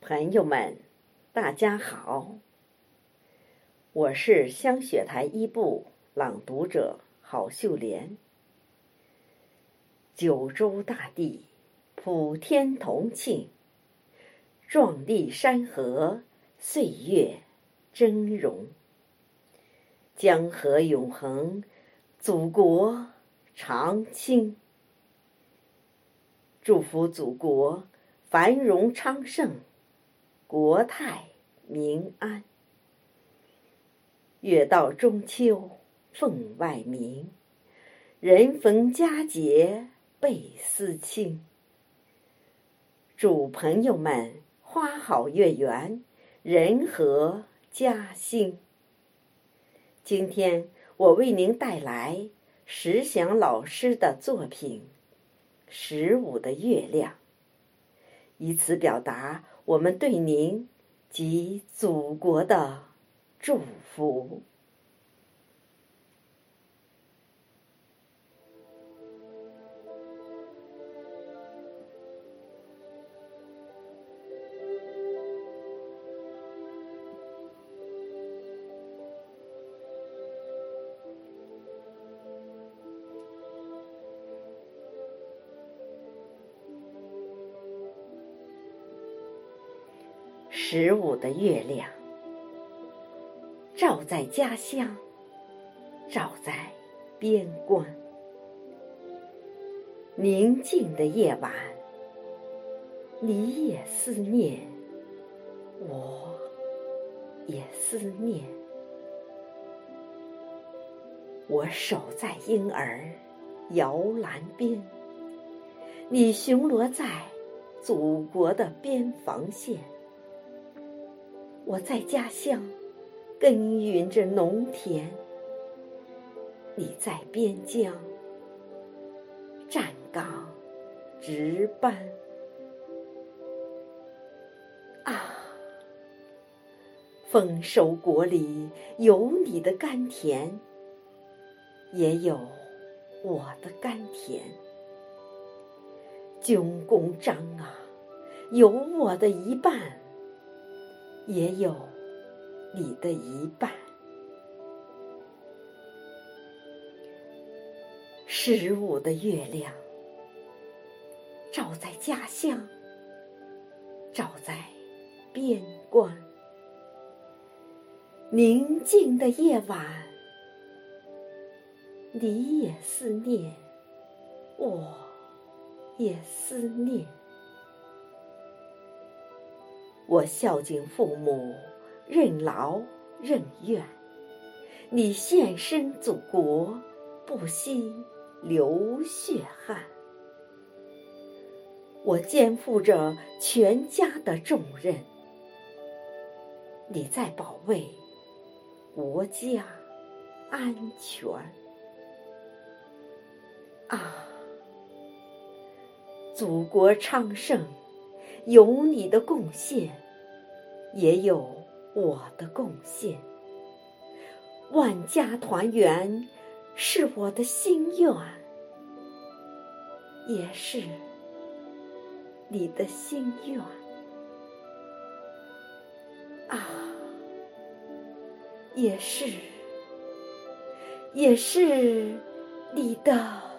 朋友们，大家好，我是香雪台一部朗读者郝秀莲。九州大地，普天同庆，壮丽山河，岁月峥嵘。江河永恒，祖国长青。祝福祖国繁荣昌盛。国泰民安。月到中秋分外明，人逢佳节倍思亲。祝朋友们花好月圆，人和家兴。今天我为您带来石祥老师的作品《十五的月亮》，以此表达。我们对您及祖国的祝福。十五的月亮，照在家乡，照在边关。宁静的夜晚，你也思念，我也思念。我守在婴儿摇篮边，你巡逻在祖国的边防线。我在家乡耕耘着农田，你在边疆站岗值班。啊，丰收国里有你的甘甜，也有我的甘甜。军功章啊，有我的一半。也有你的一半。十五的月亮，照在家乡，照在边关。宁静的夜晚，你也思念，我也思念。我孝敬父母，任劳任怨；你献身祖国，不惜流血汗。我肩负着全家的重任，你在保卫国家安全。啊，祖国昌盛！有你的贡献，也有我的贡献。万家团圆是我的心愿，也是你的心愿。啊，也是，也是你的。